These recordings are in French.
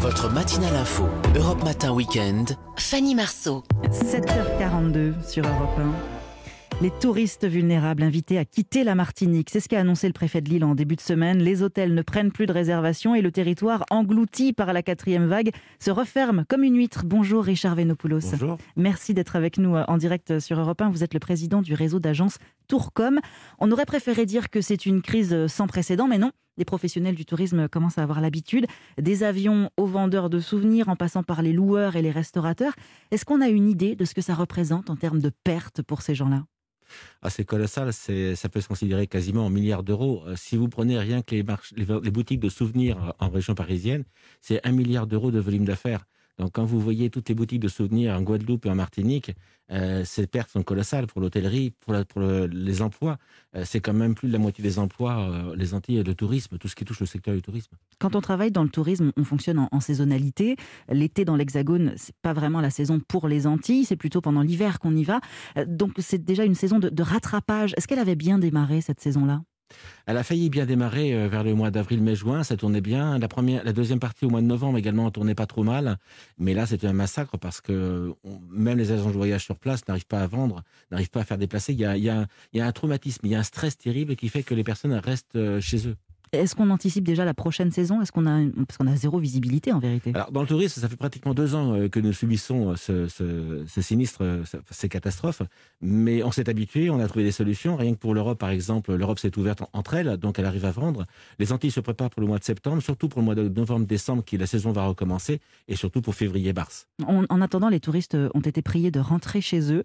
Votre matinale info, Europe Matin Weekend. Fanny Marceau. 7h42 sur Europe 1. Les touristes vulnérables invités à quitter la Martinique, c'est ce qu'a annoncé le préfet de Lille en début de semaine. Les hôtels ne prennent plus de réservations et le territoire, englouti par la quatrième vague, se referme comme une huître. Bonjour Richard Venopoulos. Bonjour. Merci d'être avec nous euh, en direct sur Europe 1. Vous êtes le président du réseau d'agences Tourcom. On aurait préféré dire que c'est une crise sans précédent, mais non. Les professionnels du tourisme commencent à avoir l'habitude. Des avions aux vendeurs de souvenirs en passant par les loueurs et les restaurateurs. Est-ce qu'on a une idée de ce que ça représente en termes de pertes pour ces gens-là? C'est colossal, ça peut se considérer quasiment en milliards d'euros. Euh, si vous prenez rien que les, les boutiques de souvenirs en région parisienne, c'est un milliard d'euros de volume d'affaires. Donc, quand vous voyez toutes les boutiques de souvenirs en Guadeloupe et en Martinique, euh, ces pertes sont colossales pour l'hôtellerie, pour, les emplois. Euh, c'est quand même plus de la moitié des emplois, euh, les Antilles, le tourisme, tout ce qui touche le secteur du tourisme. Quand on travaille dans le tourisme, on fonctionne en, saisonnalité. L'été dans l'Hexagone, c'est pas vraiment la saison pour les Antilles, c'est plutôt pendant l'hiver qu'on y va. donc, c'est déjà une saison de rattrapage. Est-ce qu'elle avait bien démarré cette saison-là? Elle a failli bien démarrer euh, vers le mois d'avril, mai, juin, ça tournait bien. La première, la deuxième partie au mois de novembre également tournait pas trop mal, mais là c'était un massacre parce que même les agents de voyage sur place n'arrivent pas à vendre, n'arrivent pas à faire déplacer. Il y a, un traumatisme, il y a un stress terrible qui fait que les personnes restent euh, chez eux. Est-ce qu'on anticipe déjà la prochaine saison? Est-ce qu'on a parce qu'on a zéro visibilité en vérité Alors dans le tourisme, ça fait pratiquement deux ans euh, que nous subissons euh, ce, sinistre, euh, ces catastrophes, mais on s'est habitué, on a trouvé des solutions. Rien que pour l'Europe, par exemple, l'Europe s'est ouverte entre elles, donc elle arrive à vendre. Les Antilles se préparent pour le mois de septembre, surtout pour le mois de novembre-décembre, qui la saison va recommencer, et surtout pour février-mars. En attendant, les touristes ont été priés de rentrer chez eux,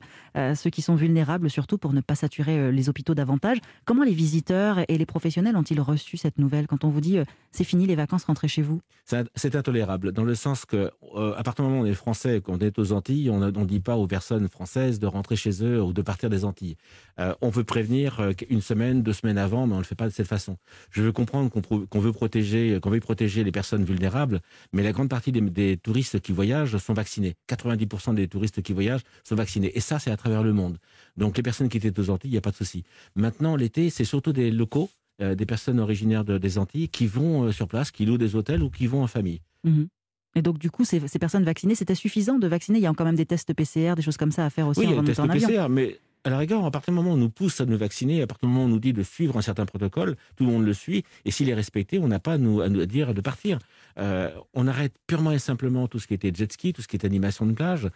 ceux qui sont vulnérables, surtout pour ne pas saturer les hôpitaux davantage. Comment les visiteurs et les professionnels ont-ils reçu cette nouvelle quand on vous dit euh, c'est fini les vacances, rentrez chez vous C'est intolérable dans le sens que euh, à partir du moment où on est français, qu'on est aux Antilles, on ne dit pas aux personnes françaises de rentrer chez eux ou de partir des Antilles. Euh, on veut prévenir une semaine, deux semaines avant, mais on ne le fait pas de cette façon. Je veux comprendre qu'on veut protéger, qu'on veut protéger les personnes vulnérables, mais la grande partie des, des touristes qui voyagent sont vaccinés. 90% des touristes qui voyagent sont vaccinés, et ça c'est à travers le monde. Donc les personnes qui étaient aux Antilles, il n'y a pas de souci. Maintenant l'été, c'est surtout des locaux euh, des personnes originaires des Antilles qui vont euh, sur place, qui louent des hôtels ou qui vont en famille. Mhm. Et donc, du coup, ces, personnes vaccinées, c'était suffisant de vacciner? Il y a quand même des tests PCR, des choses comme ça à faire aussi oui, il y a des tests PCR, mais à la rigueur, à partir du moment où on nous pousse à nous vacciner, à partir du moment où on nous dit de suivre un certain protocole, tout le monde le suit, et s'il est respecté, on n'a pas à nous, à nous dire de partir. Euh, on arrête purement et simplement tout ce qui était jet ski, tout ce qui est animation de plage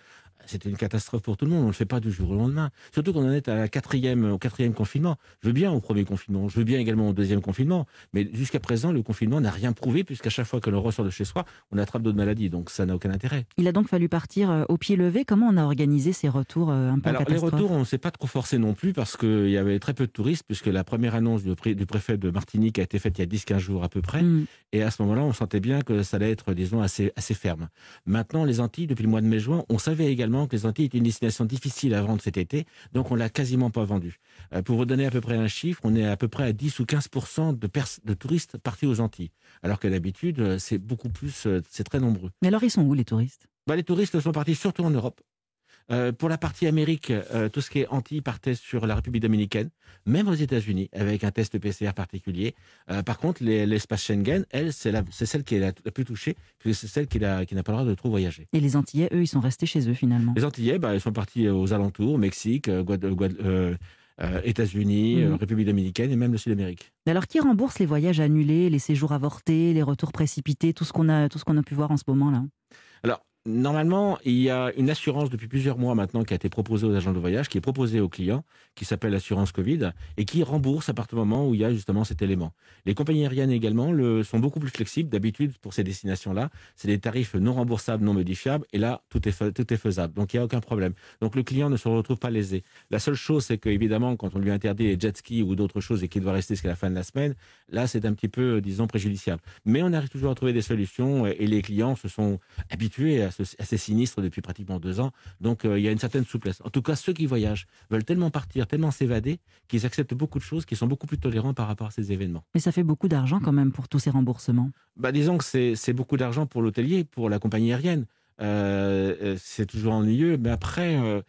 c'était une catastrophe pour tout le monde. On ne le fait pas du jour au lendemain. Surtout qu'on en est à la quatrième, au quatrième confinement. Je veux bien au premier confinement, je veux bien également au deuxième confinement. Mais jusqu'à présent, le confinement n'a rien prouvé, puisqu'à chaque fois que l'on ressort de chez soi, on attrape d'autres maladies. Donc ça n'a aucun intérêt. Il a donc fallu partir euh, au pied levé. Comment on a organisé ces retours euh, un peu Alors, les retours, on ne s'est pas trop forcé non plus, parce qu'il y avait très peu de touristes, puisque la première annonce du, préfet de Martinique a été faite il y a 10-15 jours à peu près. Mm. Et à ce moment-là, on sentait bien que ça allait être, disons, assez, assez ferme. Maintenant, les Antilles, depuis le mois de mai-juin, on savait également que les Antilles étaient une destination difficile à vendre cet été, donc on l'a quasiment pas vendu. Euh, pour vous donner à peu près un chiffre, on est à peu près à 10 ou 15 de, de touristes partis aux Antilles, alors que d'habitude, euh, c'est beaucoup plus, euh, c'est très nombreux. Mais alors, ils sont où les touristes? Bah, Les touristes sont partis surtout en Europe. Euh, pour la partie Amérique, euh, tout ce qui est anti partait sur la République dominicaine, même aux États-Unis, avec un test PCR particulier. Euh, par contre, l'espace Schengen, elle, c'est celle qui est la, plus touchée, puisque c'est celle qui n'a pas le droit de trop voyager. Et les Antillais, eux, ils sont restés chez eux finalement Les Antillais, bah, ils sont partis aux alentours, Mexique, États-Unis, mmh. République dominicaine et même le Sud-Amérique. Alors, qui rembourse les voyages annulés, les séjours avortés, les retours précipités, tout ce qu'on a, tout ce qu'on a pu voir en ce moment-là Alors, Normalement, il y a une assurance depuis plusieurs mois maintenant qui a été proposée aux agents de voyage, qui est proposée aux clients, qui s'appelle l'assurance Covid, et qui rembourse à partir du moment où il y a justement cet élément. Les compagnies aériennes également le, sont beaucoup plus flexibles. D'habitude, pour ces destinations-là, c'est des tarifs non remboursables, non modifiables, et là, tout est, tout est faisable. Donc, il n'y a aucun problème. Donc, le client ne se retrouve pas lésé. La seule chose, c'est qu'évidemment, quand on lui interdit les jet skis ou d'autres choses et qu'il doit rester jusqu'à la fin de la semaine, là, c'est un petit peu, disons, préjudiciable. Mais on arrive toujours à trouver des solutions, et les clients se sont habitués à assez sinistre depuis pratiquement deux ans. Donc euh, il y a une certaine souplesse. En tout cas, ceux qui voyagent veulent tellement partir, tellement s'évader, qu'ils acceptent beaucoup de choses, qui sont beaucoup plus tolérants par rapport à ces événements. Mais ça fait beaucoup d'argent quand même pour tous ces remboursements. Bah, disons que c'est beaucoup d'argent pour l'hôtelier, pour la compagnie aérienne. Euh, euh, c'est toujours ennuyeux, mais après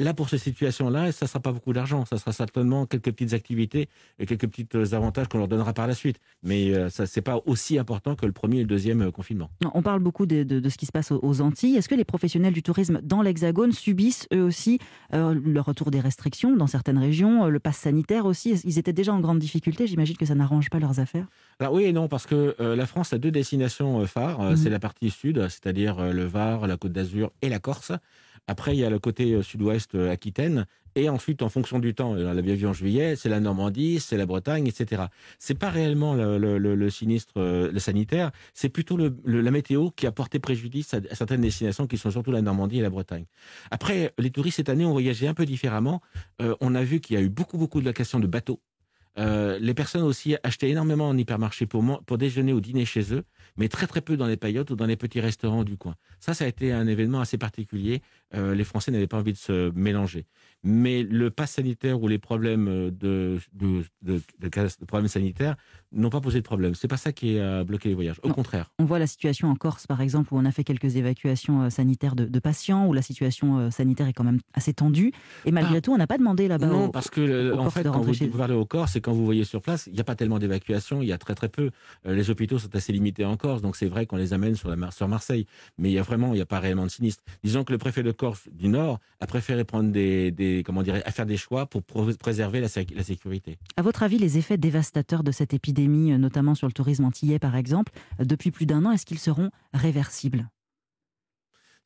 Là, pour cette situation-là, ça ne sera pas beaucoup d'argent. Ça sera certainement quelques petites activités et quelques petits euh, avantages qu'on leur donnera par la suite. Mais euh, ça, ce n'est pas aussi important que le premier et le deuxième euh, confinement. On parle beaucoup de, de, ce qui se passe aux, Antilles. Est-ce que les professionnels du tourisme dans l'Hexagone subissent eux aussi le retour des restrictions dans certaines régions, le pass sanitaire aussi? Ils étaient déjà en grande difficulté? J'imagine que ça n'arrange pas leurs affaires. Alors oui et non, parce que la France a deux destinations phares. C'est la partie sud, c'est-à-dire le Var, la Côte d'Azur et la Corse. Après, il y a le côté euh, sud-ouest euh, Aquitaine. Et ensuite, en fonction du temps, on l'a bien vu en juillet, c'est la Normandie, c'est la Bretagne, etc. C'est pas réellement le, sinistre, euh, le sanitaire, c'est plutôt la météo qui a porté préjudice à, certaines destinations qui sont surtout la Normandie et la Bretagne. Après, les touristes cette année ont voyagé un peu différemment. on a vu qu'il y a eu beaucoup, beaucoup de locations de bateaux. les personnes aussi achetaient énormément en hypermarché pour, pour déjeuner ou dîner chez eux mais très très peu dans les paillotes ou dans les petits restaurants du coin. Ça, ça a été un événement assez particulier. Euh, les Français n'avaient pas envie de se mélanger. Mais le pass sanitaire ou les problèmes de, de, de, de problèmes sanitaires n'ont pas posé de problème. C'est pas ça qui a bloqué les voyages. Au contraire. On voit la situation en Corse, par exemple, où on a fait quelques évacuations euh, sanitaires de, patients, où la situation euh, sanitaire est quand même assez tendue. Et malgré ah. tout, on n'a pas demandé là-bas. Non, parce que en fait, quand vous, vous parlez au Corse, et quand vous voyez sur place, il n'y a pas tellement d'évacuations. Il y a très très peu. les hôpitaux sont assez limités encore donc c'est vrai qu'on les amène sur, la, sur Marseille. Mais il y a vraiment, il n'y a pas réellement de sinistre. Disons que le préfet de Corse du Nord a préféré prendre des, comment à faire des choix pour préserver la, la sécurité. À votre avis, les effets dévastateurs de cette épidémie, euh, notamment sur le tourisme antillais par exemple, euh, depuis plus d'un an, est-ce qu'ils seront réversibles?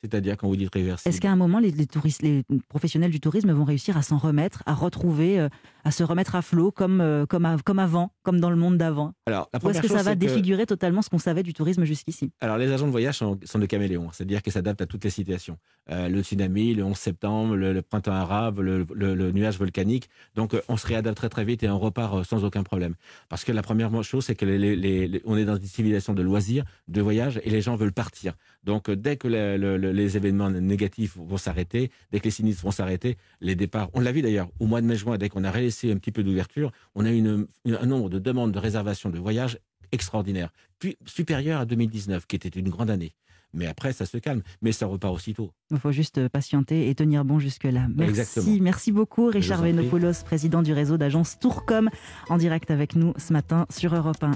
C'est-à-dire quand vous dites réversible. Est-ce qu'à un moment, les, touristes, les professionnels du tourisme vont réussir à s'en remettre, à retrouver, euh, à se remettre à flot comme, euh, comme, comme avant, comme dans le monde d'avant? Alors, Ou est-ce que ça va défigurer totalement ce qu'on savait du tourisme jusqu'ici? Alors, les agents de voyage sont, sont des caméléons, c'est-à-dire qu'ils s'adaptent à toutes les situations. Euh, le tsunami, le 11 septembre, le, printemps arabe, le, nuage volcanique. Donc, on se réadapte très très vite et on repart sans aucun problème. Parce que la première chose, c'est que les, on est dans une civilisation de loisirs, de voyage, et les gens veulent partir. Donc, dès que le les événements négatifs vont s'arrêter, dès que les sinistres vont s'arrêter, les départs. On l'a vu d'ailleurs au mois de mai-juin, dès qu'on a relaissé un petit peu d'ouverture, on a eu un nombre de demandes de réservation de voyages extraordinaire, puis supérieur à 2019, qui était une grande année. Mais après, ça se calme. Mais ça repart aussitôt. Il faut juste patienter et tenir bon jusque-là. Merci. Merci beaucoup, Richard Venopoulos, président du réseau d'agence Tourcom, en direct avec nous ce matin sur Europe 1.